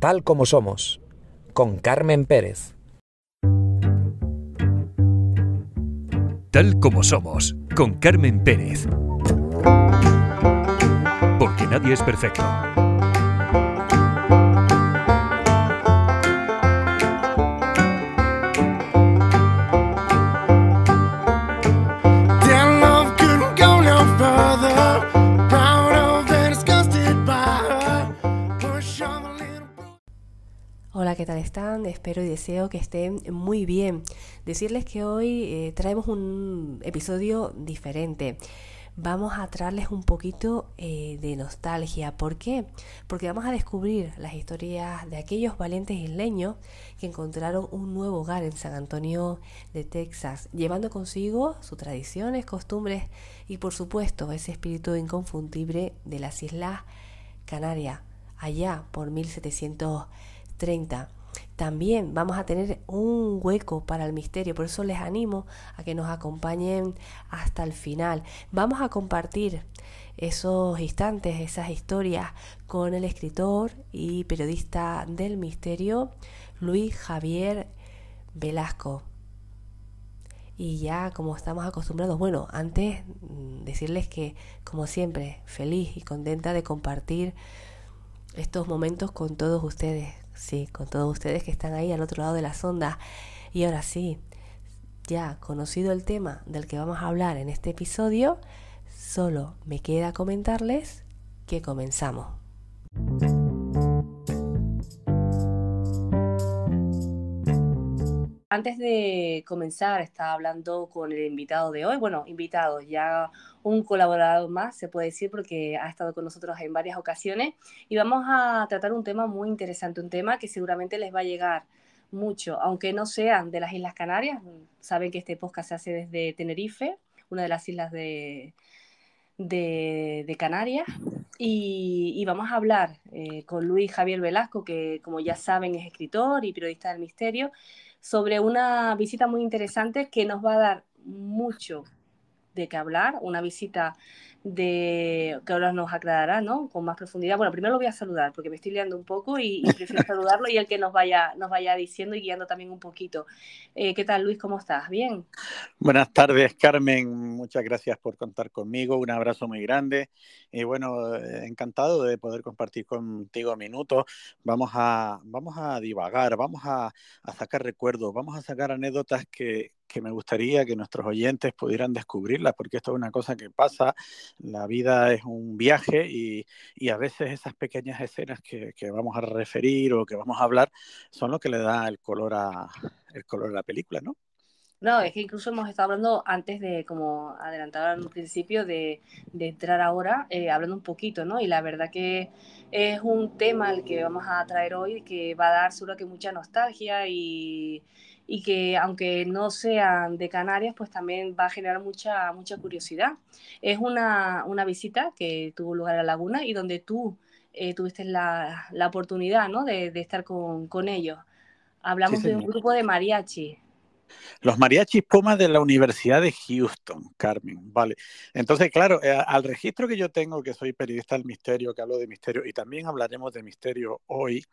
Tal como somos, con Carmen Pérez. Tal como somos, con Carmen Pérez. Porque nadie es perfecto. Espero y deseo que estén muy bien. Decirles que hoy eh, traemos un episodio diferente. Vamos a traerles un poquito eh, de nostalgia. ¿Por qué? Porque vamos a descubrir las historias de aquellos valientes isleños que encontraron un nuevo hogar en San Antonio de Texas, llevando consigo sus tradiciones, costumbres y por supuesto ese espíritu inconfundible de las Islas Canarias, allá por 1730. También vamos a tener un hueco para el misterio, por eso les animo a que nos acompañen hasta el final. Vamos a compartir esos instantes, esas historias con el escritor y periodista del misterio, Luis Javier Velasco. Y ya como estamos acostumbrados, bueno, antes mm, decirles que como siempre, feliz y contenta de compartir estos momentos con todos ustedes, sí, con todos ustedes que están ahí al otro lado de la sonda. Y ahora sí, ya conocido el tema del que vamos a hablar en este episodio, solo me queda comentarles que comenzamos. Antes de comenzar, estaba hablando con el invitado de hoy. Bueno, invitado, ya un colaborador más, se puede decir, porque ha estado con nosotros en varias ocasiones. Y vamos a tratar un tema muy interesante, un tema que seguramente les va a llegar mucho, aunque no sean de las Islas Canarias. Saben que este podcast se hace desde Tenerife, una de las islas de, de, de Canarias. Y, y vamos a hablar eh, con Luis Javier Velasco, que como ya saben es escritor y periodista del misterio sobre una visita muy interesante que nos va a dar mucho de qué hablar, una visita de que ahora nos aclarará, ¿no? Con más profundidad. Bueno, primero lo voy a saludar porque me estoy liando un poco y, y prefiero saludarlo y el que nos vaya, nos vaya diciendo y guiando también un poquito. Eh, ¿Qué tal, Luis? ¿Cómo estás? ¿Bien? Buenas tardes, Carmen. Muchas gracias por contar conmigo. Un abrazo muy grande. Y bueno, eh, encantado de poder compartir contigo minutos. Vamos a, vamos a divagar, vamos a, a sacar recuerdos, vamos a sacar anécdotas que, que me gustaría que nuestros oyentes pudieran descubrirlas, porque esto es una cosa que pasa, la vida es un viaje y, y a veces esas pequeñas escenas que, que, vamos a referir o que vamos a hablar son lo que le da el color a, el color a la película, ¿no? No, es que incluso hemos estado hablando antes de, como adelantaba un principio, de, de entrar ahora, eh, hablando un poquito, ¿no? Y la verdad que es un tema al que vamos a traer hoy que va a dar seguro que mucha nostalgia y, y que aunque no sean de Canarias, pues también va a generar mucha, mucha curiosidad. Es una, una visita que tuvo lugar a la laguna y donde tú eh, tuviste la, la oportunidad, ¿no? De, de estar con, con ellos. Hablamos Sí, de un grupo de mariachi. Los mariachis Pumas de la Universidad de Houston, Carmen, vale. Entonces, claro, eh, al registro que yo tengo, que soy periodista del misterio, que hablo de misterio, y también hablaremos de misterio hoy,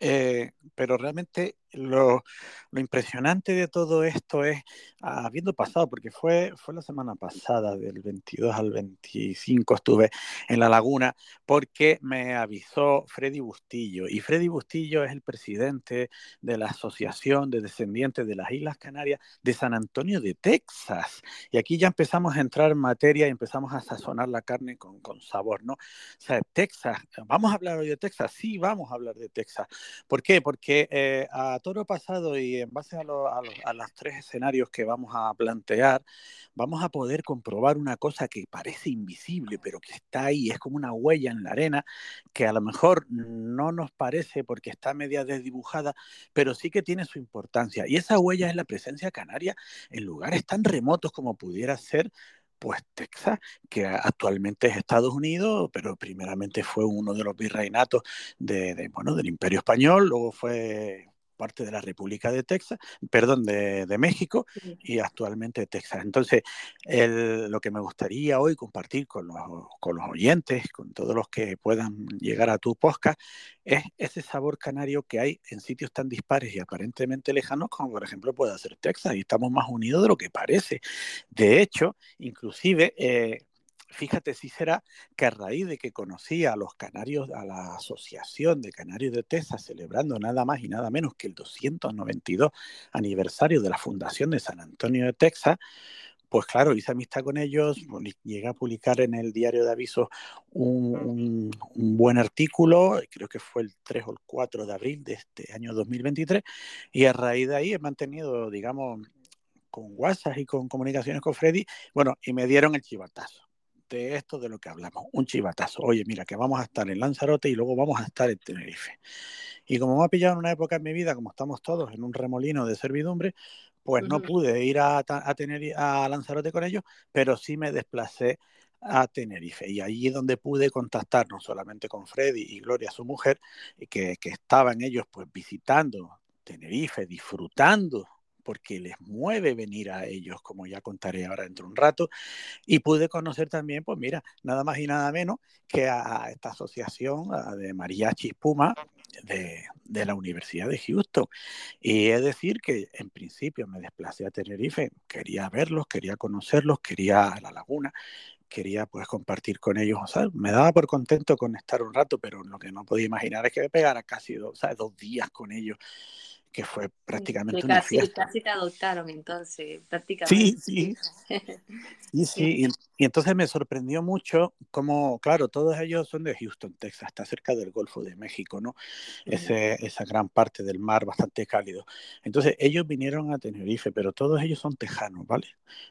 eh, pero realmente lo, lo, impresionante de todo esto es, habiendo pasado, porque fue, fue la semana pasada, del 22 al 25 estuve en La Laguna, porque me avisó Freddy Bustillo, y Freddy Bustillo es el presidente de la Asociación de Descendientes de las Islas Canarias de San Antonio de Texas. Y aquí ya empezamos a entrar en materia y empezamos a sazonar la carne con, con sabor, ¿no? O sea, Texas, ¿vamos a hablar hoy de Texas? Sí, vamos a hablar de Texas. ¿Por qué? Porque eh, a toro pasado y en base a, lo, los tres escenarios que vamos a plantear, vamos a poder comprobar una cosa que parece invisible, pero que está ahí, es como una huella en la arena, que a lo mejor no nos parece porque está media desdibujada, pero sí que tiene su importancia. Y esa huella es la presencia canaria en lugares tan remotos como pudiera ser pues Texas, que actualmente es Estados Unidos, pero primeramente fue uno de los virreinatos de, de, bueno, del Imperio Español, luego fue parte de la República de Texas, perdón, de, de México y actualmente de Texas. Entonces, el, lo que me gustaría hoy compartir con los, con los oyentes, con todos los que puedan llegar a tu podcast, es ese sabor canario que hay en sitios tan dispares y aparentemente lejanos como por ejemplo puede ser Texas y estamos más unidos de lo que parece. De hecho, inclusive... Eh, fíjate si será que a raíz de que conocí a los canarios, a la Asociación de Canarios de Texas, celebrando nada más y nada menos que el 292 aniversario de la fundación de San Antonio de Texas, pues claro, hice amistad con ellos, llegué a publicar en el diario de avisos un, un, un, buen artículo, creo que fue el 3 o el 4 de abril de este año 2023, y a raíz de ahí he mantenido, digamos, con WhatsApp y con comunicaciones con Freddy, bueno, y me dieron el chivatazo de esto de lo que hablamos, un chivatazo. Oye, mira, que vamos a estar en Lanzarote y luego vamos a estar en Tenerife. Y como me ha pillado en una época en mi vida, como estamos todos en un remolino de servidumbre, pues no pude ir a, a, tener, a Lanzarote con ellos, pero sí me desplacé a Tenerife. Y allí es donde pude contactar no solamente con Freddy y Gloria, su mujer, que, que estaban ellos pues visitando Tenerife, disfrutando porque les mueve venir a ellos, como ya contaré ahora dentro de un rato, y pude conocer también, pues mira, nada más y nada menos que a esta asociación a de Mariachi Puma de, de, la Universidad de Houston. Y es decir que en principio me desplacé a Tenerife, quería verlos, quería conocerlos, quería la laguna, quería pues compartir con ellos, o sea, me daba por contento con estar un rato, pero lo que no podía imaginar es que me pegara casi dos, ¿sabes? dos días con ellos que fue prácticamente que una casi, fiesta. Casi te adoptaron entonces, prácticamente. Sí, sí. sí, sí. Y, y, entonces me sorprendió mucho cómo, claro, todos ellos son de Houston, Texas, está cerca del Golfo de México, ¿no? Ese, esa gran parte del mar bastante cálido. Entonces ellos vinieron a Tenerife, pero todos ellos son tejanos, ¿vale?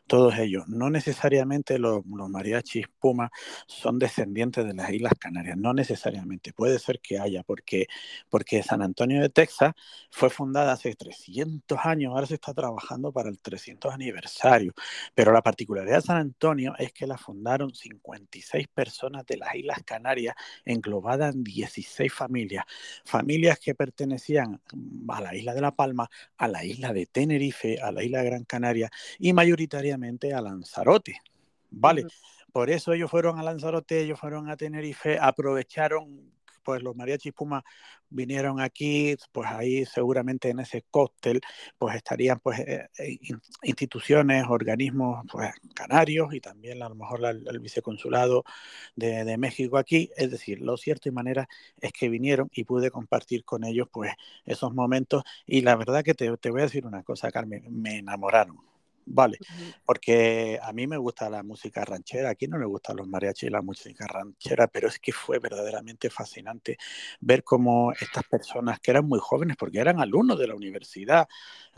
Todos ellos. No necesariamente los, los mariachis Puma son descendientes de las Islas Canarias, no necesariamente. Puede ser que haya, porque, porque San Antonio de Texas fue fundada hace 300 años, ahora se está trabajando para el 300 aniversario, pero la particularidad de San Antonio es que la fundaron 56 personas de las Islas Canarias, englobadas en 16 familias, familias que pertenecían a la isla de La Palma, a la isla de Tenerife, a la isla de Gran Canaria y mayoritariamente a Lanzarote, ¿vale? Uh -huh. Por eso ellos fueron a Lanzarote, ellos fueron a Tenerife, aprovecharon pues los mariachis Puma vinieron aquí, pues ahí seguramente en ese cóctel pues estarían pues eh, instituciones, organismos pues canarios y también a lo mejor la, el viceconsulado de, de, México aquí, es decir, lo cierto y manera es que vinieron y pude compartir con ellos pues esos momentos y la verdad que te, te voy a decir una cosa, Carmen, me enamoraron. Vale, porque a mí me gusta la música ranchera, aquí no le gustan los mariachis y la música ranchera, pero es que fue verdaderamente fascinante ver cómo estas personas que eran muy jóvenes, porque eran alumnos de la universidad,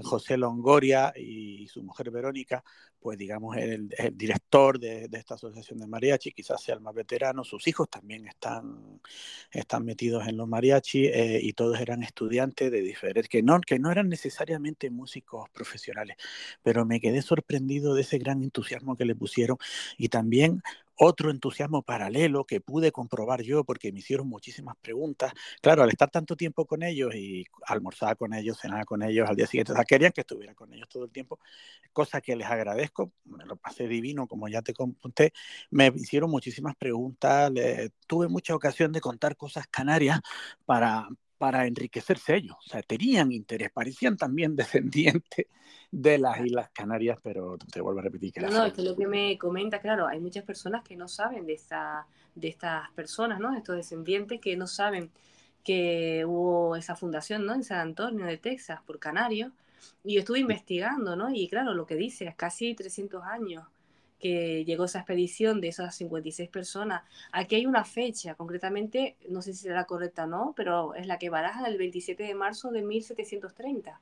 José Longoria y su mujer Verónica, pues digamos el, el director de, de, esta asociación de mariachi, quizás sea el más veterano, sus hijos también están, están metidos en los mariachi eh, y todos eran estudiantes de diferentes, que no, que no eran necesariamente músicos profesionales, pero me quedé sorprendido de ese gran entusiasmo que le pusieron y también otro entusiasmo paralelo que pude comprobar yo porque me hicieron muchísimas preguntas. Claro, al estar tanto tiempo con ellos y almorzar con ellos, cenar con ellos al día siguiente, o sea, querían que estuviera con ellos todo el tiempo, cosa que les agradezco, me lo pasé divino, como ya te conté, me hicieron muchísimas preguntas, tuve mucha ocasión de contar cosas canarias para, para enriquecerse ellos. O sea, tenían interés, parecían también descendientes de las Islas Canarias, pero te vuelvo a repetir que No, no, es que lo que me comenta, claro, hay muchas personas que no saben de, esta, de estas personas, ¿no? Estos descendientes que no saben que hubo esa fundación, ¿no? En San Antonio de Texas, por Canarios. Y yo estuve investigando, ¿no? Y claro, lo que dice, es casi 300 años que llegó esa expedición de esas 56 personas. Aquí hay una fecha, concretamente, no sé si será correcta o no, pero es la que baraja el 27 de marzo de 1730.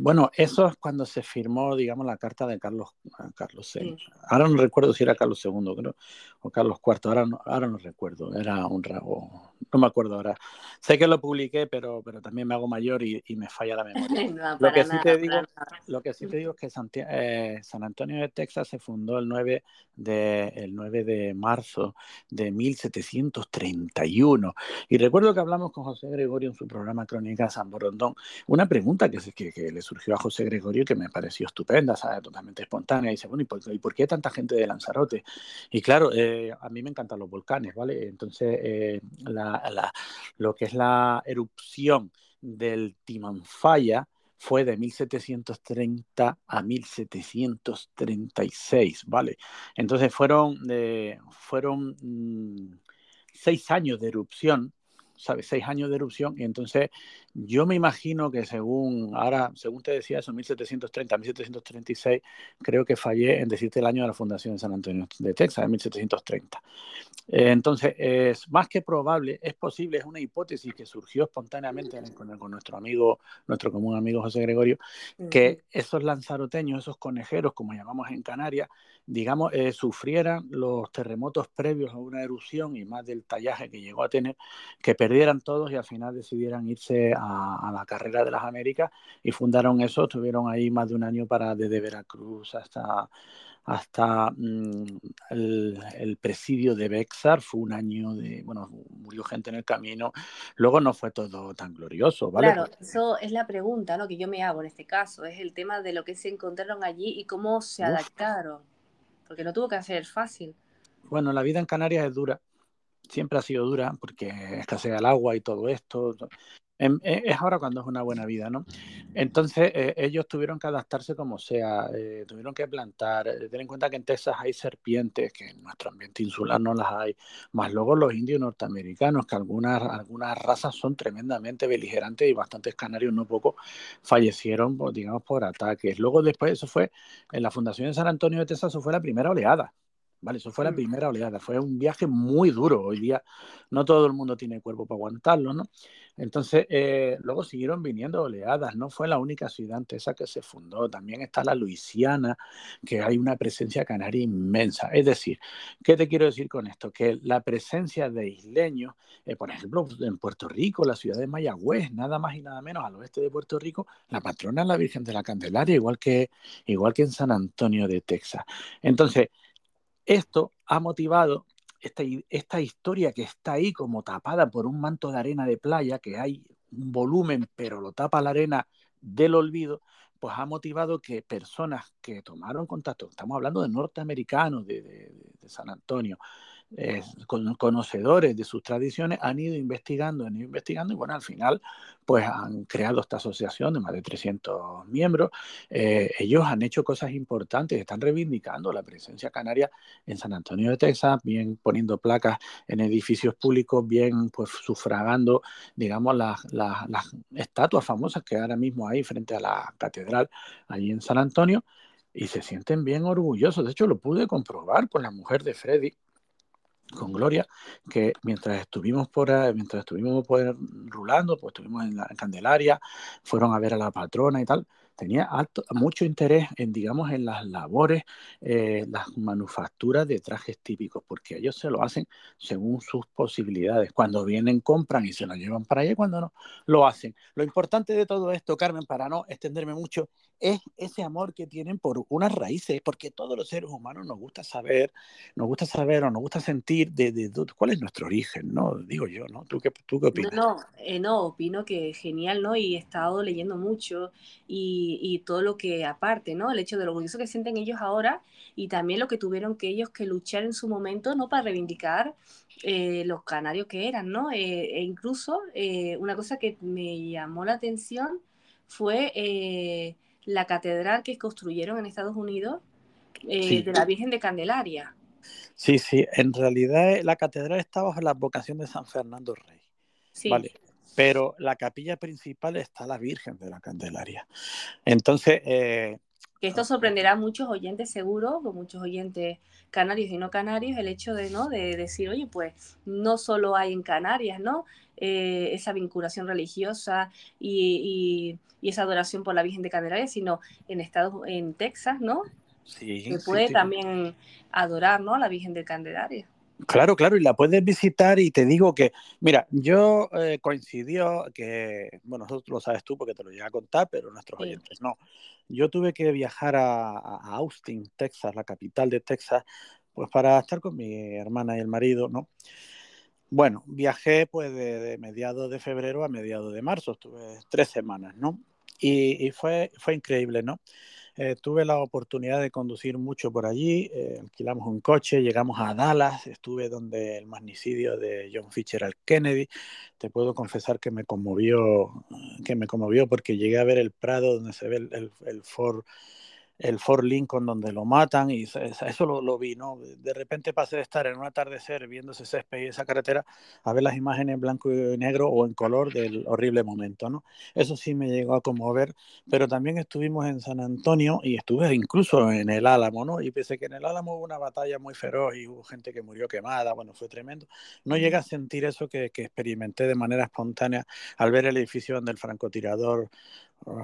Bueno, eso es cuando se firmó, digamos, la carta de Carlos, Carlos VI. Sí. Ahora no recuerdo si era Carlos II, creo, o Carlos IV, ahora no, ahora no recuerdo, era un rabo, no me acuerdo ahora. Sé que lo publiqué, pero, pero también me hago mayor y, y me falla la memoria. No, Lo que sí nada, te digo, lo que sí te digo es que Santi- eh, San Antonio de Texas se fundó el 9 de, el 9 de marzo de 1731. Y recuerdo que hablamos con José Gregorio en su programa Crónica San Borondón. Una pregunta que, se- que, le surgió a José Gregorio y que me pareció estupenda, totalmente espontánea. Dice, bueno, ¿y por, y por qué tanta gente de Lanzarote? Y claro, eh, a mí me encantan los volcanes, ¿vale? Entonces, eh, lo que es la erupción del Timanfaya fue de 1730 a 1736, ¿vale? Entonces fueron, eh, fueron mm, seis años de erupción, ¿sabes? Seis años de erupción, y entonces yo me imagino que según, ahora, según te decía eso, 1730, 1736, creo que fallé en decirte el año de la fundación de San Antonio de Texas, en 1730. Eh, entonces, es más que probable, es posible, es una hipótesis que surgió espontáneamente con, con nuestro amigo, nuestro común amigo José Gregorio, que esos lanzaroteños, esos conejeros, como llamamos en Canarias, digamos, eh, sufrieran los terremotos previos a una erupción y más del tallaje que llegó a tener, que perdieran todos y al final decidieran irse a, a la carrera de las Américas y fundaron eso, estuvieron ahí más de un año para desde Veracruz hasta hasta mm, el, el, presidio de Bexar, fue un año de, bueno, murió gente en el camino, luego no fue todo tan glorioso, ¿vale? Claro, eso es la pregunta ¿no? que yo me hago en este caso, es el tema de lo que se encontraron allí y cómo se Uf. adaptaron, porque no tuvo que ser fácil. Bueno, la vida en Canarias es dura, siempre ha sido dura porque escasea el agua y todo esto. Es ahora cuando es una buena vida, ¿no? Entonces eh, ellos tuvieron que adaptarse como sea, eh, tuvieron que plantar. Eh, ten en cuenta que en Texas hay serpientes, que en nuestro ambiente insular no las hay, más luego los indios norteamericanos, que algunas, algunas razas son tremendamente beligerantes y bastantes canarios, no poco, fallecieron, pues, digamos, por ataques. Luego después, eso fue, en la Fundación de San Antonio de Texas, eso fue la primera oleada. Vale, eso fue la primera oleada, fue un viaje muy duro. Hoy día no todo el mundo tiene cuerpo para aguantarlo, ¿no? Entonces, eh, luego siguieron viniendo oleadas, no fue la única ciudad esa que se fundó, también está la Luisiana, que hay una presencia canaria inmensa. Es decir, ¿qué te quiero decir con esto? Que la presencia de isleños, eh, por ejemplo, en Puerto Rico, la ciudad de Mayagüez, nada más y nada menos al oeste de Puerto Rico, la patrona es la Virgen de la Candelaria, igual que, igual que en San Antonio de Texas. Entonces, esto ha motivado esta, esta, historia que está ahí como tapada por un manto de arena de playa, que hay un volumen, pero lo tapa la arena del olvido, pues ha motivado que personas que tomaron contacto, estamos hablando de norteamericanos de, de, de San Antonio, eh, con, conocedores de sus tradiciones, han ido investigando, han ido investigando y bueno, al final pues han creado esta asociación de más de 300 miembros. Eh, ellos han hecho cosas importantes, están reivindicando la presencia canaria en San Antonio de Texas, bien poniendo placas en edificios públicos, bien pues sufragando, digamos, las, las, las estatuas famosas que ahora mismo hay frente a la catedral allí en San Antonio y se sienten bien orgullosos. De hecho, lo pude comprobar con la mujer de Freddy, con Gloria, que mientras estuvimos por mientras estuvimos por rulando, pues estuvimos en la Candelaria, fueron a ver a la patrona y tal, tenía alto, mucho interés en, digamos, en las labores, eh, las manufacturas de trajes típicos, porque ellos se lo hacen según sus posibilidades. Cuando vienen, compran y se lo llevan para allá, cuando no, lo hacen. Lo importante de todo esto, Carmen, para no extenderme mucho, es ese amor que tienen por unas raíces, porque todos los seres humanos nos gusta saber, nos gusta saber o nos gusta sentir de, de, de cuál es nuestro origen, ¿no? Digo yo, ¿no? ¿Tú qué, tú qué opinas? No, no, eh, no, opino que genial, ¿no? Y he estado leyendo mucho y, y, todo lo que aparte, ¿no? El hecho de lo orgulloso que sienten ellos ahora y también lo que tuvieron que ellos que luchar en su momento, ¿no? Para reivindicar eh, los canarios que eran, ¿no? Eh, e incluso una cosa que me llamó la atención fue la catedral que construyeron en Estados Unidos sí. de la Virgen de Candelaria. Sí, sí, en realidad la catedral está bajo la vocación de San Fernando Rey. Sí. Vale. Pero la capilla principal está la Virgen de la Candelaria. Entonces, eh, Que esto sorprenderá a muchos oyentes seguro, con muchos oyentes canarios y no canarios, el hecho de, ¿no? de decir, oye, pues no solo hay en Canarias, ¿no? Eh, esa vinculación religiosa y, y, y, esa adoración por la Virgen de Candelaria, sino en Estados, en Texas, ¿no? Sí, Se puede sí, también adorar, ¿no? A la Virgen de Candelaria. Claro, claro, y la puedes visitar y te digo que, mira, yo eh, coincidió que, bueno, eso lo sabes tú porque te lo llegué a contar, pero nuestros Sí. oyentes no. Yo tuve que viajar a, Austin, Texas, la capital de Texas, pues para estar con mi hermana y el marido, ¿no? Bueno, viajé pues de, de mediados de febrero a mediados de marzo, estuve tres semanas, ¿no? Y, y fue, fue increíble, ¿no? Eh, tuve la oportunidad de conducir mucho por allí, eh, alquilamos un coche, llegamos a Dallas, estuve donde el magnicidio de John Fitzgerald Kennedy. Te puedo confesar que me conmovió, que me conmovió porque llegué a ver el Prado donde se ve el, Ford el Fort Lincoln donde lo matan y eso lo, lo, vi, ¿no? De repente pasé de estar en un atardecer viendo ese césped y esa carretera a ver las imágenes en blanco y negro o en color del horrible momento, ¿no? Eso sí me llegó a conmover, pero también estuvimos en San Antonio y estuve incluso en el Álamo, ¿no? Y pese que en el Álamo hubo una batalla muy feroz y hubo gente que murió quemada, bueno, fue tremendo, no llegué a sentir eso que, que experimenté de manera espontánea al ver el edificio donde el francotirador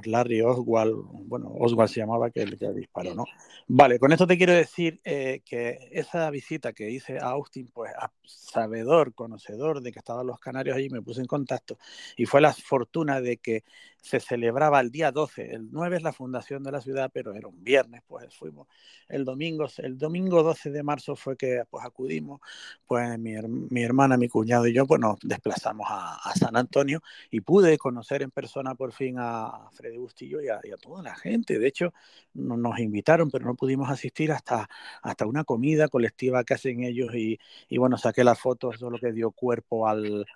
Larry Oswald, bueno, Oswald se llamaba que el que disparó, ¿no? Vale, con esto te quiero decir eh, que esa visita que hice a Austin, pues a sabedor, conocedor de que estaban los canarios allí, me puse en contacto y fue la fortuna de que se celebraba el día 12, el 9 es la fundación de la ciudad, pero era un viernes, pues fuimos el domingo, el domingo 12 de marzo fue que pues acudimos, pues mi, mi hermana, mi cuñado y yo, pues nos desplazamos a, a San Antonio y pude conocer en persona por fin a Freddy Bustillo y a, a, toda la gente. De hecho, no, nos invitaron, pero no pudimos asistir hasta, hasta una comida colectiva que hacen ellos y, bueno, saqué las fotos, es lo que dio cuerpo al,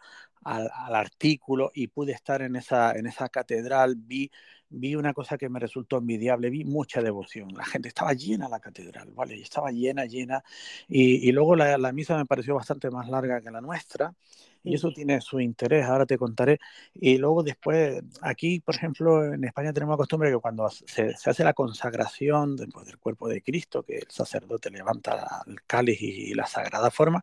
al, al, artículo y pude estar en esa, en esa catedral, vi, vi una cosa que me resultó envidiable, vi mucha devoción, la gente estaba llena la catedral, ¿vale? Y estaba llena, llena, y, y luego la, la, misa me pareció bastante más larga que la nuestra, y eso tiene su interés, ahora te contaré. Y luego después, aquí, por ejemplo, en España tenemos la costumbre que cuando se, se hace la consagración después del cuerpo de Cristo, que el sacerdote levanta el cáliz y la sagrada forma,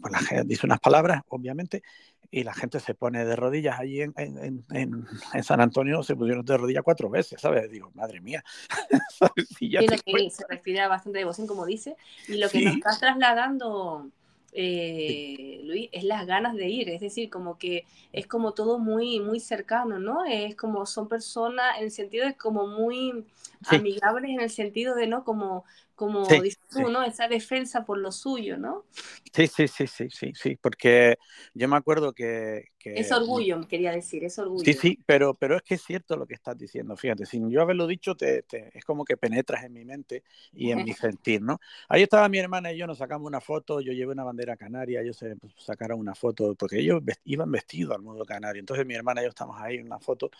pues la gente dice unas palabras, obviamente, y la gente se pone de rodillas. Allí en, en, en, en San Antonio se pusieron de rodillas cuatro veces, ¿sabes? Digo, madre mía. ¿sabes? Si ya sí, lo que se refiere a bastante devoción, como dice, y lo que sí. nos está trasladando eh, Luis, es las ganas de ir, es decir, como que es como todo muy, muy cercano, ¿no? Es como son personas en el sentido de como muy sí. amigables en el sentido de, ¿no? Como, como sí, dices tú, ¿no? Esa defensa por lo suyo, ¿no? Sí, sí, sí, sí, sí, sí, porque yo me acuerdo que... que... Es orgullo, quería decir, es orgullo. Sí, sí, pero, pero es que es cierto lo que estás diciendo, fíjate, sin yo haberlo dicho, te, te, es como que penetras en mi mente y en mi sentir, ¿no? Ahí estaba mi hermana y yo, nos sacamos una foto, yo llevé una bandera canaria, ellos se sacaron una foto, porque ellos iban vestidos al modo canario, entonces mi hermana y yo estamos ahí en una foto,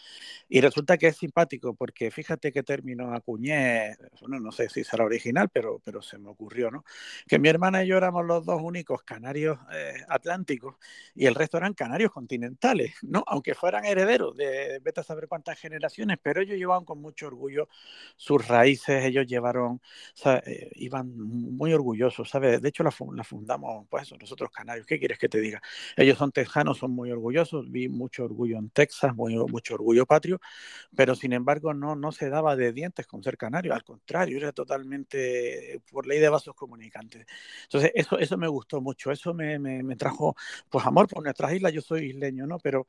y resulta que es simpático, porque fíjate qué término acuñé, bueno, no sé si será original, pero, pero se me ocurrió, ¿no? Que mi hermana y yo éramos los dos únicos canarios eh, atlánticos y el resto eran canarios continentales, ¿no? Aunque fueran herederos de vete a saber cuántas generaciones, pero ellos llevaban con mucho orgullo sus raíces, ellos llevaron, eh, iban muy orgullosos, ¿sabes? De hecho la, la, fundamos, pues nosotros canarios, ¿qué quieres que te diga? Ellos son texanos, son muy orgullosos, vi mucho orgullo en Texas, muy, mucho orgullo patrio, pero sin embargo no, no se daba de dientes con ser canario, al contrario, era totalmente por ley de vasos comunicantes. Entonces, eso, eso me gustó mucho, eso me, me, me trajo, pues, amor por nuestras islas, yo soy isleño, ¿no? Pero,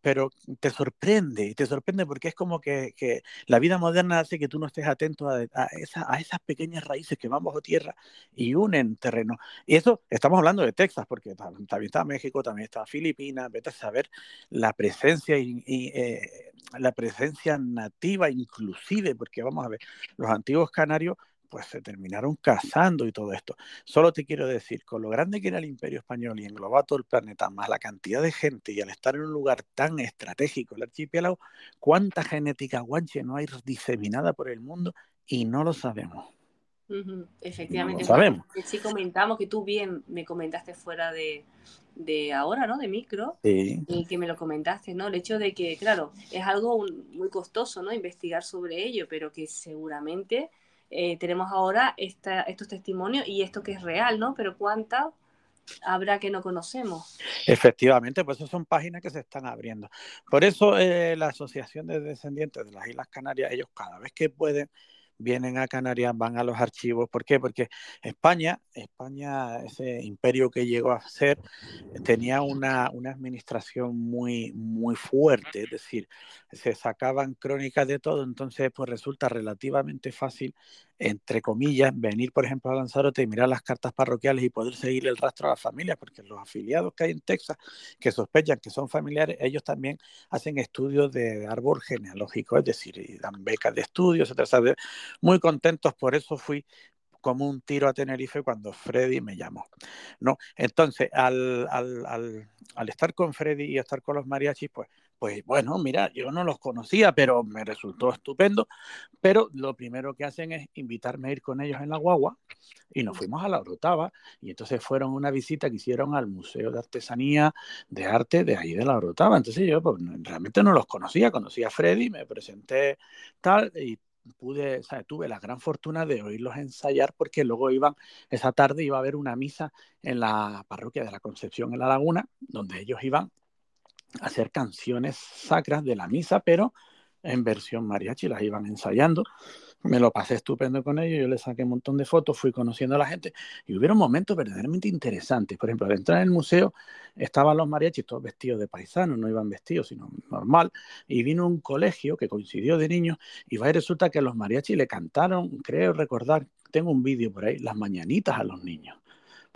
pero te sorprende, te sorprende porque es como que, que, la vida moderna hace que tú no estés atento a, a, esa, a, esas pequeñas raíces que van bajo tierra y unen terreno. Y eso, estamos hablando de Texas, porque también está México, también está Filipinas, vete a saber la presencia y, y eh, la presencia nativa inclusive, porque vamos a ver, los antiguos canarios pues se terminaron casando y todo esto. Solo te quiero decir, con lo grande que era el imperio español y englobaba todo el planeta, más la cantidad de gente y al estar en un lugar tan estratégico, el archipiélago, cuánta genética guanche no hay diseminada por el mundo y no lo sabemos. Ujú, Efectivamente, No lo sabemos. sí comentamos que tú bien me comentaste fuera de, de ahora, ¿no? De micro, Sí. y que me lo comentaste, ¿no? El hecho de que, claro, es algo un- muy costoso, ¿no? Investigar sobre ello, pero que seguramente eh, tenemos ahora esta, estos testimonios y esto que es real, ¿no? Pero ¿cuántas habrá que no conocemos? Efectivamente, pues esas son páginas que se están abriendo. Por eso eh, la Asociación de Descendientes de las Islas Canarias, ellos cada vez que pueden vienen a Canarias, van a los archivos. ¿Por qué? Porque España, España, ese imperio que llegó a ser, tenía una, una administración muy, muy fuerte, es decir, se sacaban crónicas de todo, entonces pues resulta relativamente fácil, entre comillas, venir, por ejemplo, a Lanzarote y mirar las cartas parroquiales y poder seguir el rastro a las familias, porque los afiliados que hay en Texas, que sospechan que son familiares, ellos también hacen estudios de árbol genealógico, es decir, dan becas de estudios, etcétera. Muy contentos, por eso fui como un tiro a Tenerife cuando Freddy me llamó. ¿no? Entonces, al, al, al, al estar con Freddy y estar con los mariachis, pues, pues bueno, mira, yo no los conocía, pero me resultó estupendo. Pero lo primero que hacen es invitarme a ir con ellos en la guagua y nos fuimos a la Orotava y entonces fueron una visita que hicieron al Museo de Artesanía de Arte de ahí de la Orotava. Entonces yo pues, realmente no los conocía, conocí a Freddy, me presenté tal y pude, o sea, tuve la gran fortuna de oírlos ensayar porque luego iban, esa tarde iba a haber una misa en la parroquia de la Concepción en la Laguna, donde ellos iban hacer canciones sacras de la misa, pero en versión mariachi, las iban ensayando. Me lo pasé estupendo con ellos, yo les saqué un montón de fotos, fui conociendo a la gente y hubieron momentos verdaderamente interesantes. Por ejemplo, al entrar en el museo estaban los mariachis todos vestidos de paisanos, no iban vestidos, sino normal, y vino un colegio que coincidió de niños y va resulta que los mariachis le cantaron, creo recordar, tengo un vídeo por ahí, las mañanitas a los niños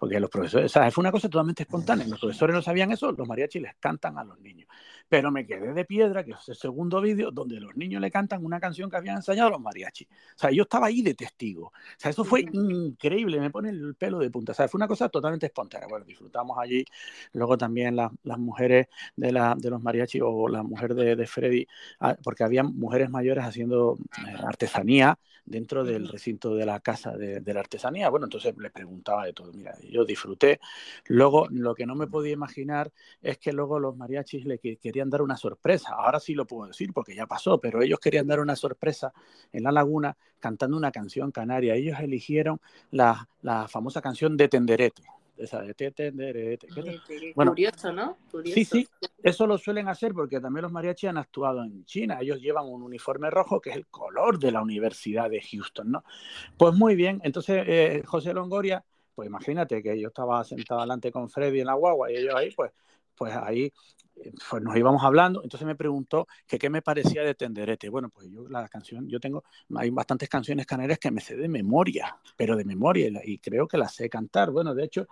porque los profesores, o sea, fue una cosa totalmente espontánea. Los profesores no sabían eso, los mariachis les cantan a los niños. Pero me quedé de piedra, que es el segundo vídeo, donde los niños le cantan una canción que habían ensayado los mariachis. O sea, yo estaba ahí de testigo. O sea, eso fue increíble, me pone el pelo de punta. O sea, fue una cosa totalmente espontánea. Bueno, disfrutamos allí. Luego también la, las mujeres de, la, de los mariachis o la mujer de, de Freddy, ah, porque había mujeres mayores haciendo eh, artesanía dentro del recinto de la casa de, de, la artesanía. Bueno, entonces les preguntaba de todo. Mira, yo disfruté. Luego, lo que no me podía imaginar es que luego los mariachis le que, querían dar una sorpresa. Ahora sí lo puedo decir porque ya pasó, pero ellos querían dar una sorpresa en la laguna cantando una canción canaria. Ellos eligieron la, la famosa canción de Tenderete. Esa de te, tenderete. Bueno, curioso, ¿no? Curioso. Sí, sí, eso lo suelen hacer porque también los mariachis han actuado en China. Ellos llevan un uniforme rojo que es el color de la Universidad de Houston, ¿no? Pues muy bien, entonces eh, José Longoria, pues imagínate que yo estaba sentado delante con Freddy en la guagua y ellos ahí, pues, pues ahí pues nos íbamos hablando, entonces me preguntó que qué me parecía de Tenderete. Bueno, pues yo la canción, yo tengo, hay bastantes canciones canarias que me sé de memoria, pero de memoria, y creo que las sé cantar. Bueno, de hecho,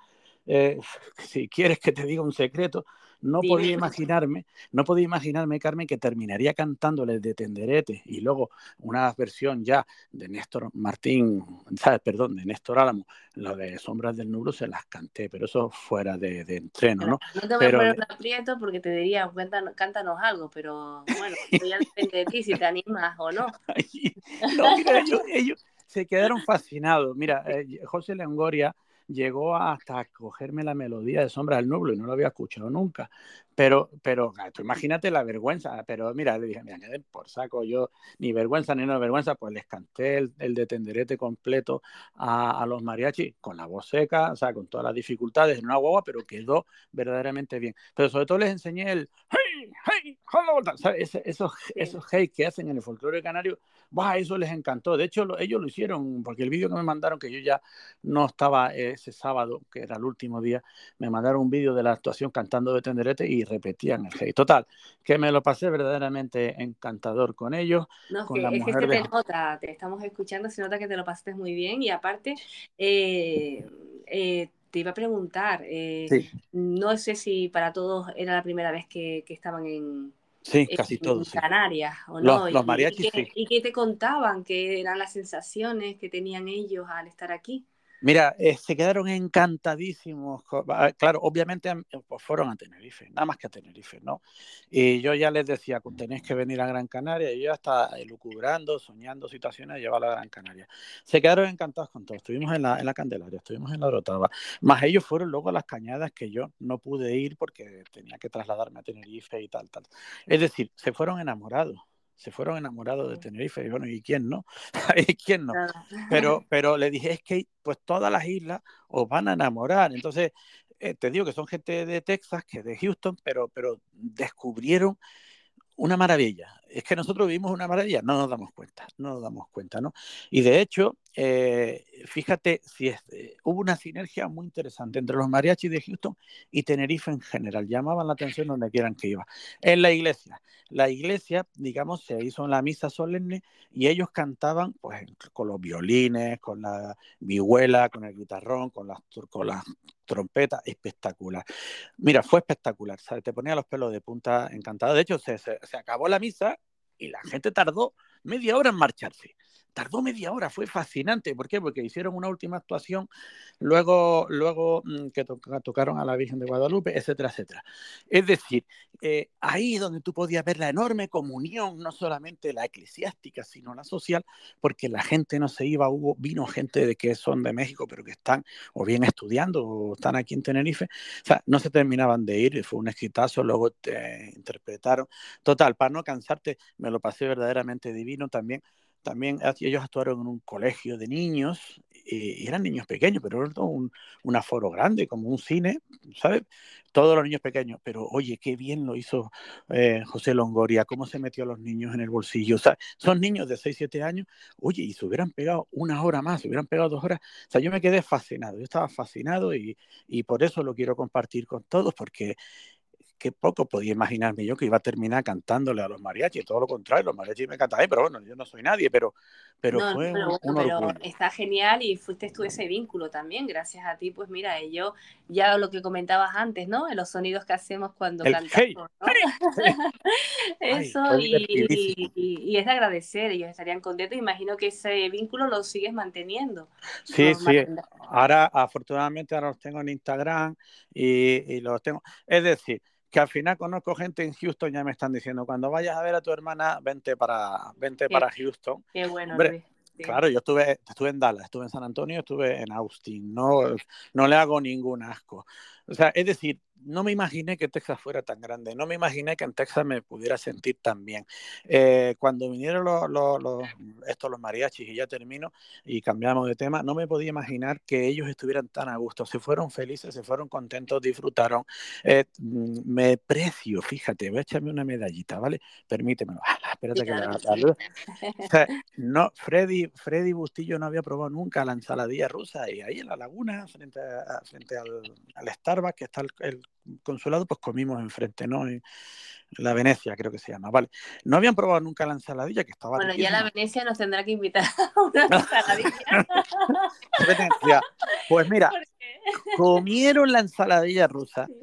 eh, si quieres que te diga un secreto, no Dime. podía imaginarme, no podía imaginarme, Carmen, que terminaría cantándole de Tenderete y luego una versión ya de Néstor Martín, ¿sabes? perdón, de Néstor Álamo, lo de Sombras del Nublo se las canté, pero eso fuera de, de entreno, ¿no? No te voy pero, a poner un aprieto porque te diría, cántanos, cántanos algo, pero bueno, ya depende de ti si te animas o no. no mira, ellos, ellos, se quedaron fascinados. Mira, eh, José Lengoria llegó hasta cogerme la melodía de Sombra del Nublo y no lo había escuchado nunca. Pero, pero tú imagínate la vergüenza. Pero mira, le dije, mira, por saco, yo ni vergüenza ni no vergüenza, pues les canté el, el de tenderete completo a, a, los mariachis con la voz seca, o sea, con todas las dificultades en una guagua, pero quedó verdaderamente bien. Pero sobre todo les enseñé el hey, hey, hello, ¿sabes? esos, esos hey que hacen en el folclore canario, bah, eso les encantó. De hecho, lo, ellos lo hicieron, porque el vídeo que me mandaron, que yo ya no estaba ese sábado, que era el último día, me mandaron un vídeo de la actuación cantando de tenderete y repetían el hey. Total, que me lo pasé verdaderamente encantador con ellos. No, con que, la es mujer que se de... te nota, te estamos escuchando, se nota que te lo pasaste muy bien y aparte, eh, eh, te iba a preguntar, eh, sí. no sé si para todos era la primera vez que, que estaban en, Sí, casi en todos. Sí. Canarias, ¿o no? Los, los mariachis, ¿Y. ¿Y qué te contaban? ¿Qué eran las sensaciones que tenían ellos al estar aquí? Mira, eh, se quedaron encantadísimos. ah, Claro, obviamente am- pues fueron a Tenerife, nada más que a Tenerife, ¿no? Y yo ya les decía, "Pues tenéis que venir a Gran Canaria. Y yo ya estaba elucubrando, soñando situaciones de llevarla a Gran Canaria. Se quedaron encantados con todo. Estuvimos en la, en la Candelaria, estuvimos en la Orotava. Más ellos fueron luego a las cañadas que yo no pude ir porque tenía que trasladarme a Tenerife y tal, tal. Es decir, se fueron enamorados. Se fueron enamorados de Tenerife. Y bueno, ¿y quién no? ¿Y quién no? Pero, pero le dije, es que pues todas las islas os van a enamorar. Entonces, eh, te digo que son gente de Texas, que de Houston, pero, pero descubrieron una maravilla. Es que nosotros vivimos una maravilla, no nos damos cuenta, no nos damos cuenta, ¿no? Y de hecho, eh, fíjate, si es, eh, hubo una sinergia muy interesante entre los mariachis de Houston y Tenerife en general. Llamaban la atención donde quieran que iba. En la iglesia. La iglesia, digamos, se hizo la misa solemne y ellos cantaban pues con los violines, con la vihuela, con el guitarrón, con las, con las trompetas, espectacular. Mira, fue espectacular, ¿sabes? Te ponía los pelos de punta encantado. De hecho, se, se, se acabó la misa y la gente tardó media hora en marcharse. Tardó media hora, fue fascinante. ¿Por qué? Porque hicieron una última actuación, luego, luego mm, que to tocaron a la Virgen de Guadalupe, etcétera, etcétera. Es decir, eh, ahí donde tú podías ver la enorme comunión, no solamente la eclesiástica, sino la social, porque la gente no se iba, hubo, vino gente de que son de México, pero que están o bien estudiando o están aquí en Tenerife, o sea, no se terminaban de ir, fue un exitazo, luego te interpretaron. Total, para no cansarte, me lo pasé verdaderamente divino también. También ellos actuaron en un colegio de niños, y eran niños pequeños, pero era un, un aforo grande, como un cine, ¿sabes? Todos los niños pequeños, pero oye, qué bien lo hizo eh, José Longoria, cómo se metió a los niños en el bolsillo. O sea, son niños de 6, 7 años, oye, y se hubieran pegado una hora más, se hubieran pegado dos horas. O sea, yo me quedé fascinado, yo estaba fascinado y, y por eso lo quiero compartir con todos, porque que poco podía imaginarme yo que iba a terminar cantándole a los mariachis, todo lo contrario, los mariachis me cantan, pero bueno, yo no soy nadie, pero, pero no, fue pero, un, un pero orgullo. está genial y fuiste tú ese vínculo también, gracias a ti, pues mira, yo ya lo que comentabas antes, ¿no? En los sonidos que hacemos cuando El cantamos, hey, ¿no? hey, Ay, Eso fue y, y- y es de agradecer, ellos estarían contentos, imagino que ese vínculo lo sigues manteniendo. Sí, sí. Ahora, afortunadamente, ahora los tengo en Instagram y, y los tengo. Es decir, que al final conozco gente en Houston, ya me están diciendo, cuando vayas a ver a tu hermana, vente para, vente para Houston. qué bueno, Hombre, Luis. sí. Claro, yo estuve, estuve en Dallas, estuve en San Antonio, estuve en Austin, no, no le hago ningún asco. O sea, es decir, no me imaginé que Texas fuera tan grande, no me imaginé que en Texas me pudiera sentir tan bien. Eh, cuando vinieron los, los, los, estos, los mariachis, y ya termino, y cambiamos de tema, no me podía imaginar que ellos estuvieran tan a gusto, se fueron felices, se fueron contentos, disfrutaron. Eh, me precio, fíjate, voy a echarme una medallita, ¿vale? Permítemelo. Ah, espérate que Claro la, que la sí. luz. O sea, no, Freddy, Freddy Bustillo no había probado nunca la ensaladilla rusa y ahí en la laguna, frente, a, frente al, al, Starbucks, que está el, el, consulado, pues comimos enfrente, ¿no? En la Venecia, creo que se llama, ¿vale? No habían probado nunca la ensaladilla, que estaba Bueno, riquísima. ya la Venecia nos tendrá que invitar a una ensaladilla. Venecia. Pues mira, comieron la ensaladilla rusa. Sí.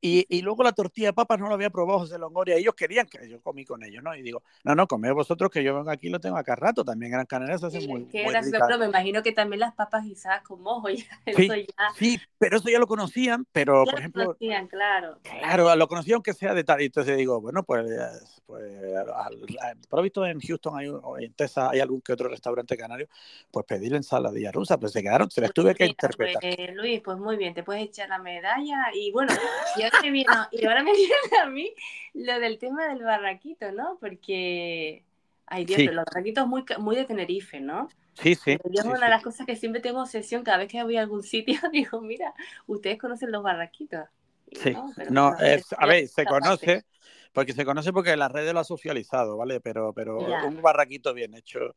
Y, y, luego la tortilla de papas no lo había probado José Longoria. Ellos querían que yo comí con ellos, ¿no? Y digo, no, no, comed vosotros que yo vengo aquí lo tengo acá rato. También Gran Canaria se hace muy, qué muy rica. me imagino que también las papas guisadas con mojo, ya, Sí, eso ya, sí, pero eso ya lo conocían, pero por lo ejemplo, conocían, claro. claro, lo conocían aunque sea de tal. Y entonces digo, bueno, pues, pues por visto en Houston hay, en Texas hay algún que otro restaurante canario, pues pedir ensaladilla rusa, pues se quedaron, se les tuve que interpretar. pues, Luis, pues muy bien, te puedes echar la medalla y bueno, ahora me viene, y ahora me viene a mí lo del tema del barraquito, ¿no? Porque, ay Dios, Sí. los barraquitos muy, muy de Tenerife, ¿no? Sí, sí. Yo es sí, una de las cosas que siempre tengo obsesión, cada vez que voy a algún sitio, digo, mira, ustedes conocen los barraquitos. Sí, no, es, a ver, se parte. conoce, porque se conoce porque las redes lo ha socializado, ¿vale? Pero, pero Ya. un barraquito bien hecho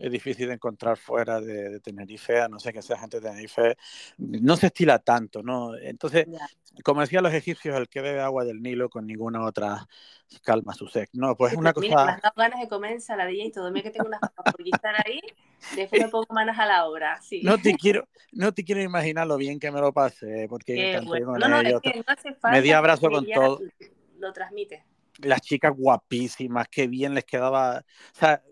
es difícil de encontrar fuera de, de Tenerife, a no ser que sea gente de Tenerife, no se estila tanto, ¿no? Entonces, Ya. como decían los egipcios, el que bebe agua del Nilo con ninguna otra calma su sed. No, pues Sí, es una pues mira, me cosa... has dado ganas de comer ensaladilla y todo. Mira que tengo unas guisar ahí, después me pongo manos a la obra. Sí. No te quiero, no te quiero imaginar lo bien que me lo pasé, porque canté bueno. con No, no, es que no hace falta. Me di abrazo con todo. Lo transmite. las chicas guapísimas, qué bien les quedaba. O sea,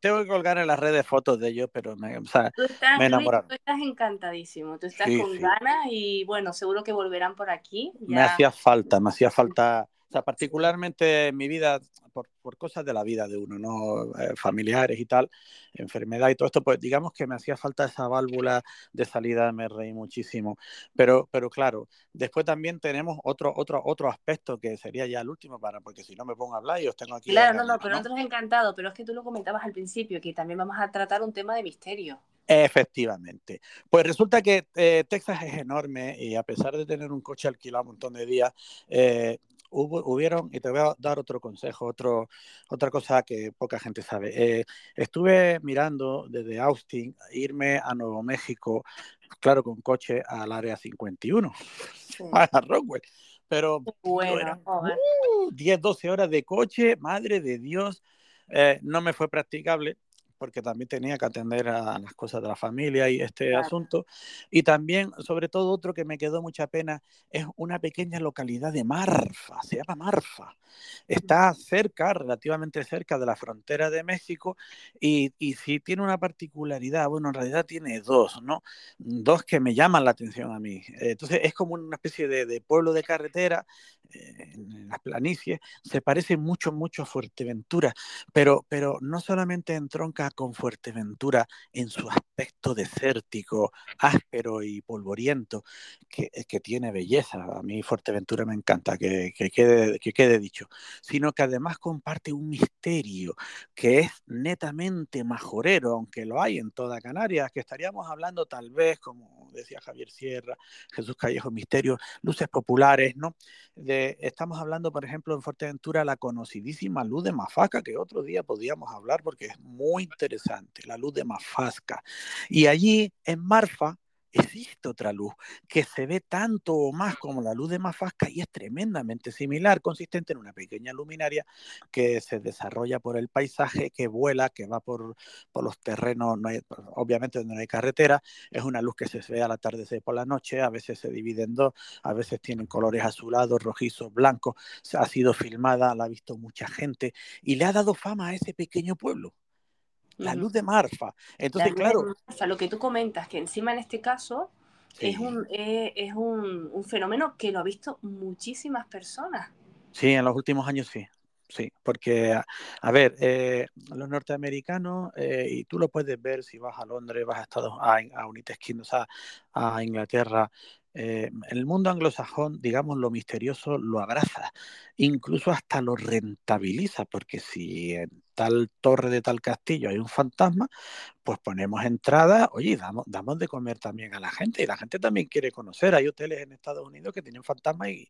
tengo que colgar en las redes fotos de ellos, pero me, o sea, Tú estás, me enamoraron. tú estás encantadísimo, tú estás Sí, con sí. ganas y bueno, seguro que volverán por aquí. Me hacía falta, me hacía falta, sea, particularmente en mi vida, por, por cosas de la vida de uno, ¿no? Eh, familiares y tal, enfermedad y todo esto, pues digamos que me hacía falta esa válvula de salida, me reí muchísimo. Pero, pero claro, después también tenemos otro, otro, otro aspecto que sería ya el último, para, porque si no me pongo a hablar y os tengo aquí. Claro, no, no, pero nosotros encantado, pero es que tú lo comentabas al principio, que también vamos a tratar un tema de misterio. Efectivamente. Pues resulta que eh, Texas es enorme y a pesar de tener un coche alquilado un montón de días, eh, hubo, hubieron, y te voy a dar otro consejo, otro, otra cosa que poca gente sabe. Eh, estuve mirando desde Austin irme a Nuevo México, claro, con coche al área 51, a Rockwell. Pero Bueno, joder. uh, 10, 12 horas de coche, madre de Dios, eh, no me fue practicable porque también tenía que atender a las cosas de la familia y este Claro. asunto. Y también, sobre todo, otro que me quedó mucha pena es una pequeña localidad de Marfa, se llama Marfa. Está cerca, relativamente cerca de la frontera de México y, y sí tiene una particularidad, bueno, en realidad tiene dos, ¿no? Dos que me llaman la atención a mí. Entonces es como una especie de, de pueblo de carretera en las planicies, se parece mucho, mucho a Fuerteventura, pero, pero no solamente entronca con Fuerteventura en su aspecto desértico, áspero y polvoriento, que, que tiene belleza. A mí Fuerteventura me encanta, que, que, quede, que quede dicho, sino que además comparte un misterio que es netamente majorero, aunque lo hay en toda Canarias, que estaríamos hablando tal vez, como decía Javier Sierra, Jesús Callejo, misterios, luces populares, ¿no? Estamos hablando, por ejemplo, en Fuerteventura, la conocidísima luz de Mafaca, que otro día podríamos hablar porque es muy interesante, la luz de Mafasca. Y allí, en Marfa, existe otra luz que se ve tanto o más como la luz de Mafasca y es tremendamente similar, consistente en una pequeña luminaria que se desarrolla por el paisaje, que vuela, que va por, por los terrenos, obviamente donde no hay carretera, es una luz que se ve al atardecer por la noche, a veces se divide en dos, a veces tienen colores azulados, rojizos, blancos, ha sido filmada, la ha visto mucha gente y le ha dado fama a ese pequeño pueblo. La luz de Marfa. Entonces, claro, Marfa, lo que tú comentas, que encima en este caso Sí. es, un, eh, es un, un fenómeno que lo ha visto muchísimas personas. Sí, en los últimos años sí. Sí, porque, a, a ver, eh, los norteamericanos, eh, y tú lo puedes ver si vas a Londres, vas a Estados a, a United Kingdom, o sea, a Inglaterra, eh, el mundo anglosajón, digamos, lo misterioso lo abraza, incluso hasta lo rentabiliza, porque si en tal torre de tal castillo hay un fantasma, pues ponemos entrada, oye, damos, damos de comer también a la gente, y la gente también quiere conocer, hay hoteles en Estados Unidos que tienen fantasmas y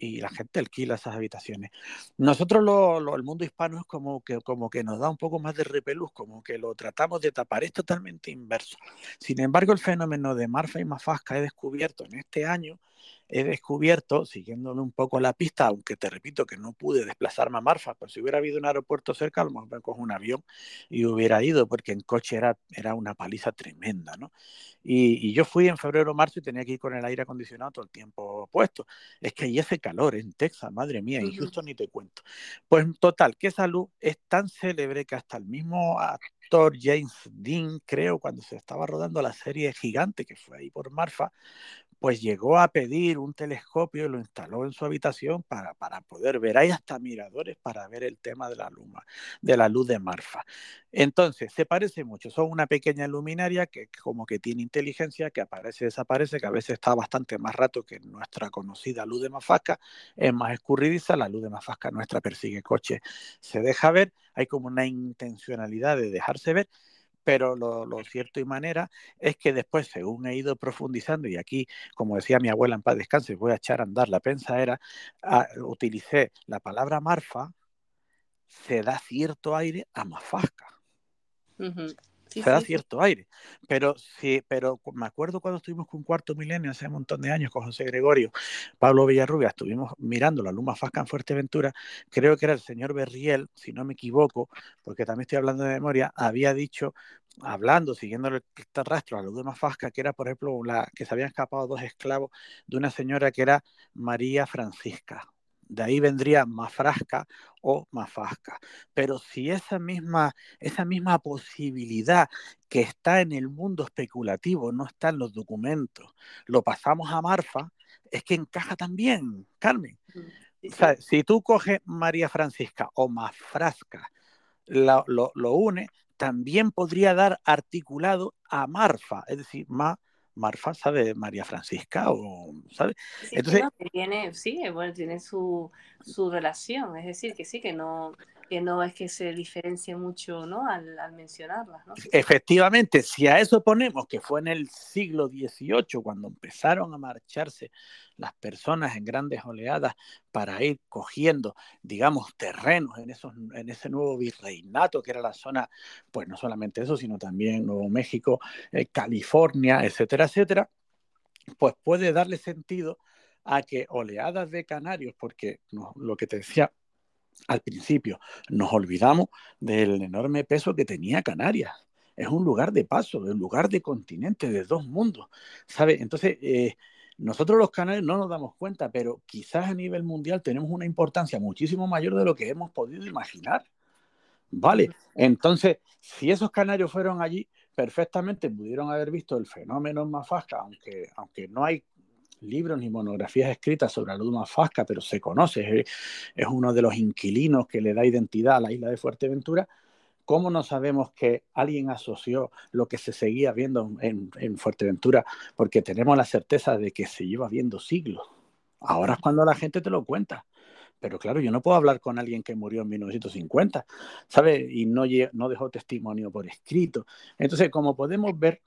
y la gente alquila esas habitaciones. Nosotros, lo, lo, el mundo hispano, es como que, como que nos da un poco más de repelús, como que lo tratamos de tapar, es totalmente inverso. Sin embargo, el fenómeno de Marfa y Mafasca he descubierto en este año, he descubierto, siguiéndole un poco la pista, aunque te repito que no pude desplazarme a Marfa, pero si hubiera habido un aeropuerto cerca, a lo mejor me cojo un avión y hubiera ido, porque en coche era, era una paliza tremenda, ¿no? Y, y, yo fui en febrero o marzo y tenía que ir con el aire acondicionado todo el tiempo puesto. Es que ahí hace calor en Texas, madre mía, en Houston ni te cuento. Pues total, que esa luz es tan célebre que hasta el mismo actor James Dean, creo, cuando se estaba rodando la serie Gigante, que fue ahí por Marfa, pues llegó a pedir un telescopio y lo instaló en su habitación para, para poder ver. Hay hasta miradores para ver el tema de la, luma, de la luz de Marfa. Entonces, se parece mucho. Son una pequeña luminaria que como que tiene inteligencia, que aparece desaparece, que a veces está bastante más rato que nuestra conocida luz de Mafasca. Es más escurridiza, la luz de Mafasca nuestra persigue coche, se deja ver. Hay como una intencionalidad de dejarse ver pero lo, cierto y manera es que después, según he ido profundizando, y aquí, como decía mi abuela en paz descanse, voy a echar a andar la pensadera, a, utilicé la palabra marfa, se da cierto aire a mafasca. Sí, se da sí, cierto aire. Pero sí, pero me acuerdo cuando estuvimos con Cuarto Milenio hace un montón de años con José Gregorio, Pablo Villarrubia, estuvimos mirando la Luma Fasca en Fuerteventura, creo que era el señor Berriel, si no me equivoco, porque también estoy hablando de memoria, había dicho, hablando, siguiendo el rastro a la Luma Fasca, que era, por ejemplo, la, que se habían escapado dos esclavos de una señora que era María Francisca, de ahí vendría Mafrasca o Mafasca. Pero si esa misma, esa misma posibilidad que está en el mundo especulativo no está en los documentos, lo pasamos a Marfa, es que encaja también, Carmen. Sí, O sea, sí. si tú coges María Francisca o Mafrasca, lo, lo, lo une, también podría dar articulado a Marfa, es decir, ma, Marfa, ¿sabe? María Francisca, o, ¿sabe? Sí, Entonces- no, que tiene, sí, bueno, tiene su, su relación, es decir, que sí, que no, que no es que se diferencie mucho, ¿no? Al, mencionarlas, ¿no? Efectivamente, si a eso ponemos que fue en el siglo XVIII cuando empezaron a marcharse las personas en grandes oleadas para ir cogiendo, digamos, terrenos en, esos, en ese nuevo virreinato que era la zona, pues no solamente eso, sino también Nuevo México, eh, California, etcétera, etcétera, pues puede darle sentido a que oleadas de canarios, porque no, lo que te decía al principio, nos olvidamos del enorme peso que tenía Canarias. Es un lugar de paso, es un lugar de continente, de dos mundos, ¿sabes? Entonces, eh, nosotros los canarios no nos damos cuenta, pero quizás a nivel mundial tenemos una importancia muchísimo mayor de lo que hemos podido imaginar. Vale, entonces, si esos canarios fueron allí, perfectamente pudieron haber visto el fenómeno en Mafasca, aunque, aunque no hay libros ni monografías escritas sobre la luz Mafasca, pero se conoce, es, es uno de los inquilinos que le da identidad a la isla de Fuerteventura. ¿Cómo no sabemos que alguien asoció lo que se seguía viendo en, en Fuerteventura? Porque tenemos la certeza de que se lleva viendo siglos. Ahora es cuando la gente te lo cuenta. Pero claro, yo no puedo hablar con alguien que murió en 1950, ¿sabes? Y no, no dejó testimonio por escrito. Entonces, como podemos ver,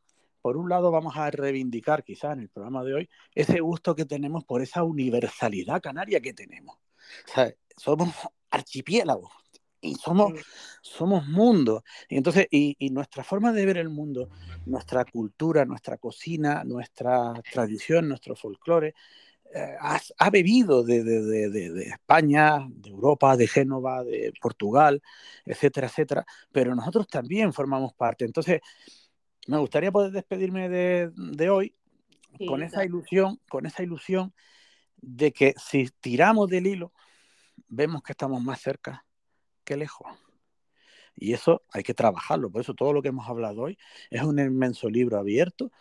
por un lado vamos a reivindicar quizás en el programa de hoy ese gusto que tenemos por esa universalidad canaria que tenemos. O sea, somos archipiélagos y somos, somos mundo. Y entonces, y, y, nuestra forma de ver el mundo, nuestra cultura, nuestra cocina, nuestra tradición, nuestro folclore, eh, ha, ha, bebido de, de, de, de, España, de Europa, de Génova, de Portugal, etcétera, etcétera, pero nosotros también formamos parte. Entonces, me gustaría poder despedirme de, hoy sí, con esa ilusión, con esa ilusión de que si tiramos del hilo, vemos que estamos más cerca que lejos. Y eso hay que trabajarlo. Por eso todo lo que hemos hablado hoy es un inmenso libro abierto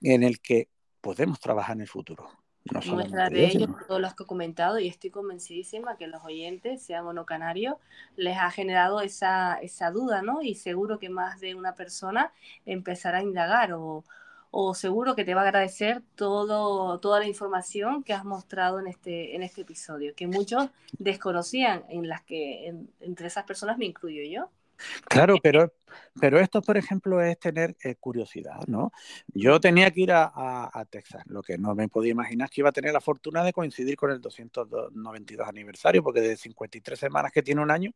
en el que podemos trabajar en el futuro. No Muestra de ellos, todos los que he comentado, y estoy convencidísima que los oyentes, sean o no canarios, les ha generado esa, esa duda, ¿no? Y seguro que más de una persona empezará a indagar o, o seguro que te va a agradecer todo, toda la información que has mostrado en este, en este episodio, que muchos desconocían, en las que en, entre esas personas me incluyo yo. Claro, pero, pero esto, por ejemplo, es tener eh, curiosidad, ¿no? Yo tenía que ir a, a, a, Texas, lo que no me podía imaginar es que iba a tener la fortuna de coincidir con el 292 aniversario, porque de 53 semanas que tiene un año,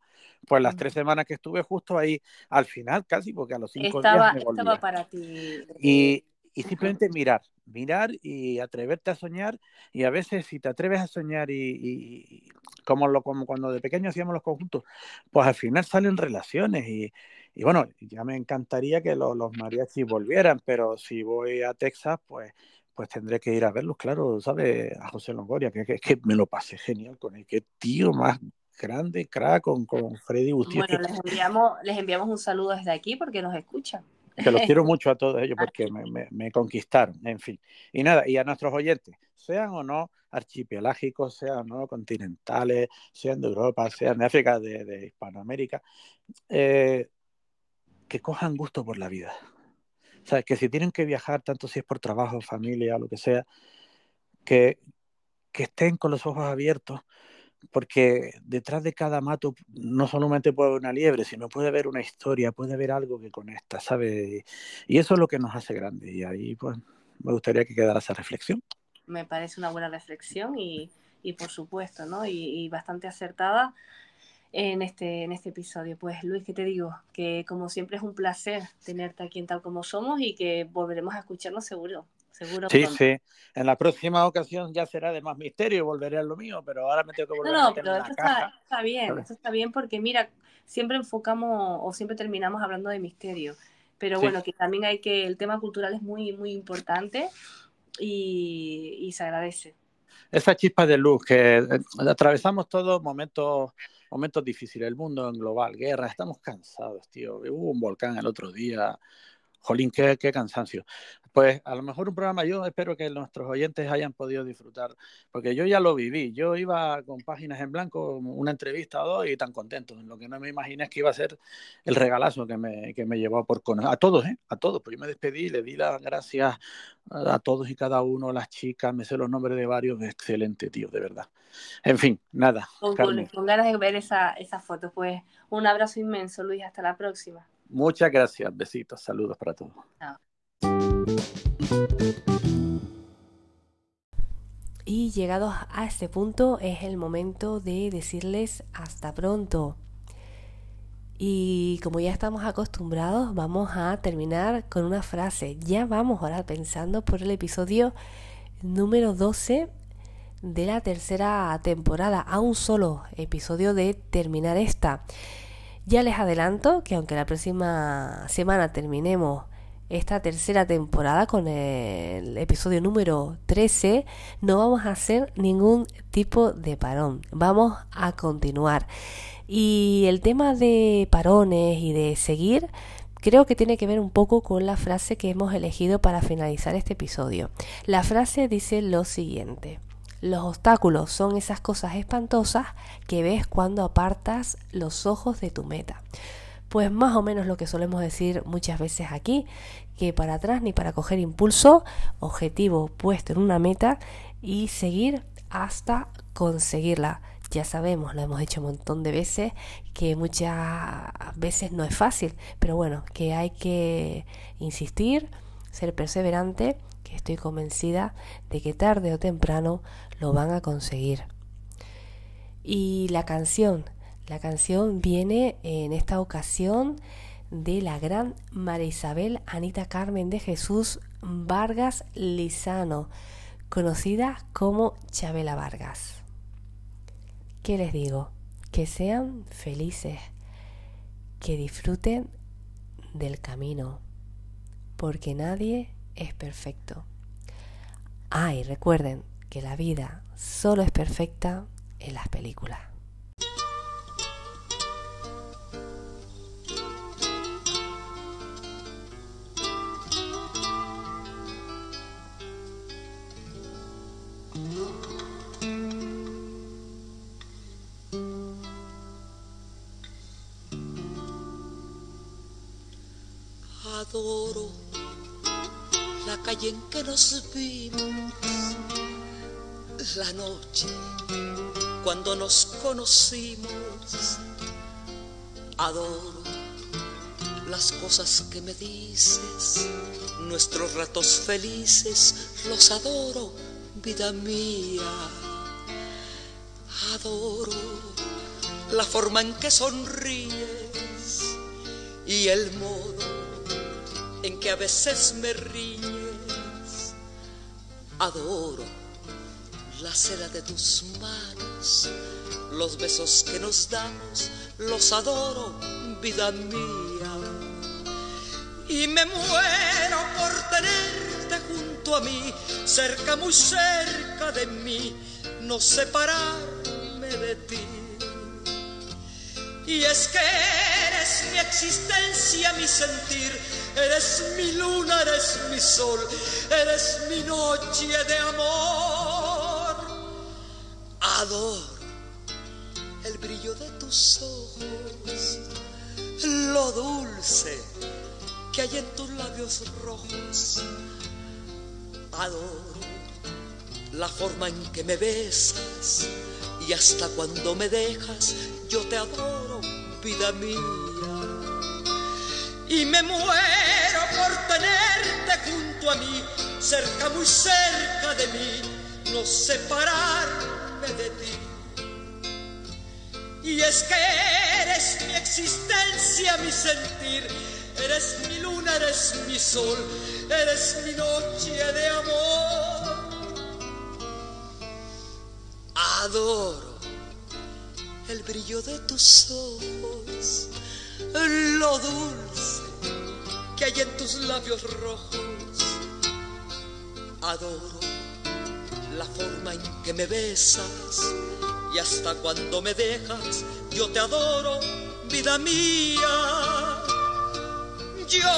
pues las tres semanas que estuve justo ahí al final casi, porque a los cinco estaba, días me volvía. Estaba para ti. Y, y simplemente mirar, mirar y atreverte a soñar. Y a veces si te atreves a soñar y, y, como, lo, como cuando de pequeño hacíamos los conjuntos, pues al final salen relaciones. Y, y bueno, ya me encantaría que los, los mariachis volvieran, pero si voy a Texas, pues pues tendré que ir a verlos, claro, ¿sabes? A José Longoria, que, que, que me lo pasé genial con él, qué tío más grande, crack, con, con Freddy Bustillo. Bueno, les enviamos, les enviamos un saludo desde aquí porque nos escuchan que los quiero mucho a todos ellos porque me, me, me, conquistaron, en fin. Y nada, y a nuestros oyentes, sean o no archipelágicos, sean o no continentales, sean de Europa, sean de África, de, de Hispanoamérica, eh, que cojan gusto por la vida. O sea, que si tienen que viajar, tanto si es por trabajo, familia, lo que sea, que, que estén con los ojos abiertos, porque detrás de cada mato no solamente puede haber una liebre, sino puede haber una historia, puede haber algo que conecta, ¿sabes? Y eso es lo que nos hace grandes. Y ahí, pues, me gustaría que quedara esa reflexión. Me parece una buena reflexión y, y por supuesto, ¿no? Y, y, bastante acertada en este, en este episodio. Pues, Luis, ¿qué te digo? Que como siempre es un placer tenerte aquí en Tal Como Somos y que volveremos a escucharnos seguro. Seguro sí, pronto. sí. En la próxima ocasión ya será de más misterio y volveré a lo mío, pero ahora me tengo que volver no, a no, meter pero en la esto caja. está, está bien, esto está bien porque mira, siempre enfocamos o siempre terminamos hablando de misterio, pero Sí. bueno, que también hay que, el tema cultural es muy, muy importante y, y se agradece. esa chispa de luz que eh, atravesamos todos momentos, momentos difíciles, el mundo en global, guerra, estamos cansados, tío. Hubo un volcán el otro día, Jolín, qué, qué, cansancio. Pues a lo mejor un programa, yo espero que nuestros oyentes hayan podido disfrutar, porque yo ya lo viví. Yo iba con páginas en blanco, una entrevista o dos y tan contento. Lo que no me imaginé es que iba a ser el regalazo que me, que me llevó por conocer. A todos, ¿eh? A todos. Pues yo me despedí, le di las gracias a todos y cada uno, las chicas, me sé los nombres de varios. Excelente, tío, de verdad. En fin, nada. Con, con, con ganas de ver esa, esa foto. Pues un abrazo inmenso, Luis. Hasta la próxima. Muchas gracias, besitos, saludos para todos. Chao. Y llegados a este punto es el momento de decirles hasta pronto. Y como ya estamos acostumbrados, vamos a terminar con una frase. Ya vamos ahora pensando por el episodio número 12 de la tercera temporada, a un solo episodio de terminar esta. Ya les adelanto que aunque la próxima semana terminemos esta tercera temporada con el episodio número 13, no vamos a hacer ningún tipo de parón. Vamos a continuar. Y el tema de parones y de seguir creo que tiene que ver un poco con la frase que hemos elegido para finalizar este episodio. La frase dice lo siguiente. Los obstáculos son esas cosas espantosas que ves cuando apartas los ojos de tu meta. Pues más o menos lo que solemos decir muchas veces aquí, que para atrás ni para coger impulso, objetivo puesto en una meta y seguir hasta conseguirla. Ya sabemos, lo hemos dicho un montón de veces, que muchas veces no es fácil, pero bueno, que hay que insistir, ser perseverante, estoy convencida de que tarde o temprano lo van a conseguir. Y la canción, la canción viene en esta ocasión de la gran María Isabel Anita Carmen de Jesús Vargas Lizano, conocida como Chabela Vargas. ¿Qué les digo? Que sean felices, que disfruten del camino, porque nadie es perfecto. Ah, y recuerden, que la vida solo es perfecta en las películas. Adoro calle en que nos vimos la noche cuando nos conocimos. Adoro las cosas que me dices, nuestros ratos felices, los adoro, vida mía. Adoro la forma en que sonríes y el modo en que a veces me ríes. Adoro la seda de tus manos, los besos que nos damos, los adoro, vida mía. Y me muero por tenerte junto a mí, cerca, muy cerca de mí, no separarme de ti. Y es que eres mi existencia, mi sentir, eres mi luna, eres mi sol, eres mi noche de amor adoro el brillo de tus ojos, lo dulce que hay en tus labios rojos. Adoro la forma en que me besas y hasta cuando me dejas yo te adoro, vida mía. Y me muero por tenerte junto a mí, cerca, muy cerca de mí, no separar de ti. Y es que eres mi existencia, mi sentir, eres mi luna, eres mi sol, eres mi noche de amor. Adoro el brillo de tus ojos, lo dulce que hay en tus labios rojos. Adoro la forma en que me besas y hasta cuando me dejas, yo te adoro, vida mía. Yo